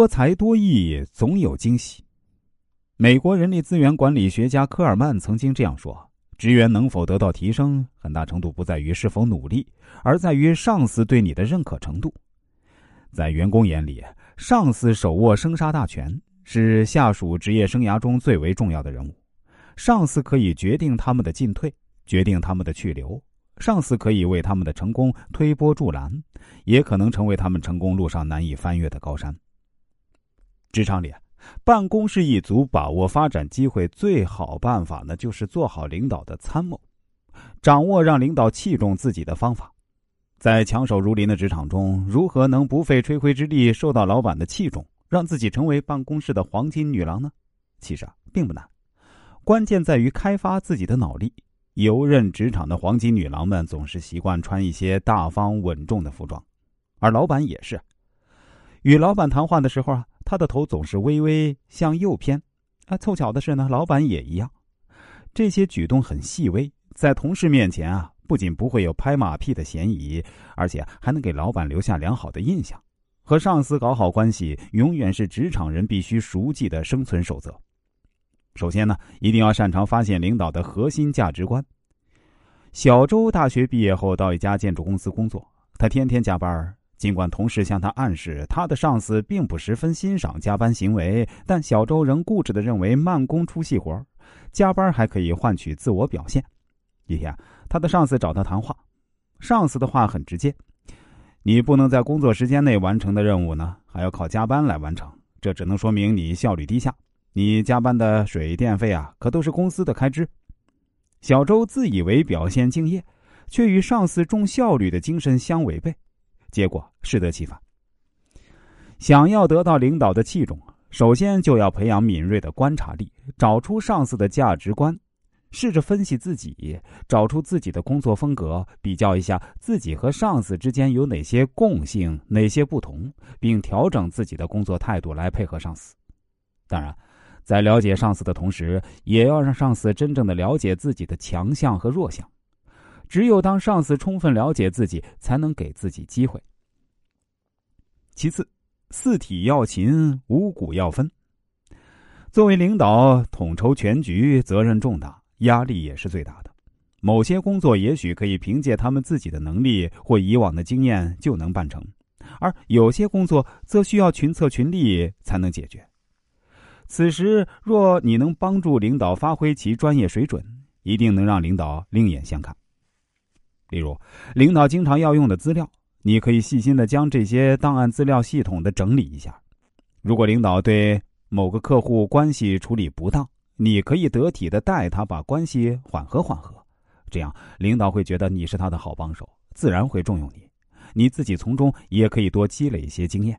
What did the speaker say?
多才多艺，总有惊喜。美国人力资源管理学家科尔曼曾经这样说：“职员能否得到提升，很大程度不在于是否努力，而在于上司对你的认可程度。”在员工眼里，上司手握生杀大权，是下属职业生涯中最为重要的人物。上司可以决定他们的进退，决定他们的去留。上司可以为他们的成功推波助澜，也可能成为他们成功路上难以翻越的高山。职场里，办公室一族把握发展机会最好办法呢，就是做好领导的参谋，掌握让领导器重自己的方法。在强手如林的职场中，如何能不费吹灰之力受到老板的器重，让自己成为办公室的黄金女郎呢？其实啊，并不难，关键在于开发自己的脑力。游刃职场的黄金女郎们总是习惯穿一些大方稳重的服装，而老板也是。与老板谈话的时候啊，他的头总是微微向右偏。啊，凑巧的是呢，老板也一样。这些举动很细微，在同事面前啊，不仅不会有拍马屁的嫌疑，而且还能给老板留下良好的印象。和上司搞好关系，永远是职场人必须熟记的生存守则。首先呢，一定要擅长发现领导的核心价值观。小周大学毕业后到一家建筑公司工作，他天天加班。尽管同事向他暗示他的上司并不十分欣赏加班行为，但小周仍固执地认为慢工出细活，加班还可以换取自我表现。一天，他的上司找他谈话，上司的话很直接：“你不能在工作时间内完成的任务呢，还要靠加班来完成，这只能说明你效率低下。”你加班的水电费啊，可都是公司的开支。小周自以为表现敬业，却与上司重效率的精神相违背，结果适得其反。想要得到领导的器重，首先就要培养敏锐的观察力，找出上司的价值观，试着分析自己，找出自己的工作风格，比较一下自己和上司之间有哪些共性，哪些不同，并调整自己的工作态度来配合上司。当然。在了解上司的同时，也要让上司真正的了解自己的强项和弱项。只有当上司充分了解自己，才能给自己机会。其次，四体要勤，五谷要分。作为领导，统筹全局，责任重大，压力也是最大的。某些工作也许可以凭借他们自己的能力或以往的经验就能办成，而有些工作则需要群策群力才能解决。此时，若你能帮助领导发挥其专业水准，一定能让领导另眼相看。例如，领导经常要用的资料，你可以细心的将这些档案资料系统的整理一下。如果领导对某个客户关系处理不当，你可以得体的带他把关系缓和缓和，这样领导会觉得你是他的好帮手，自然会重用你，你自己从中也可以多积累一些经验。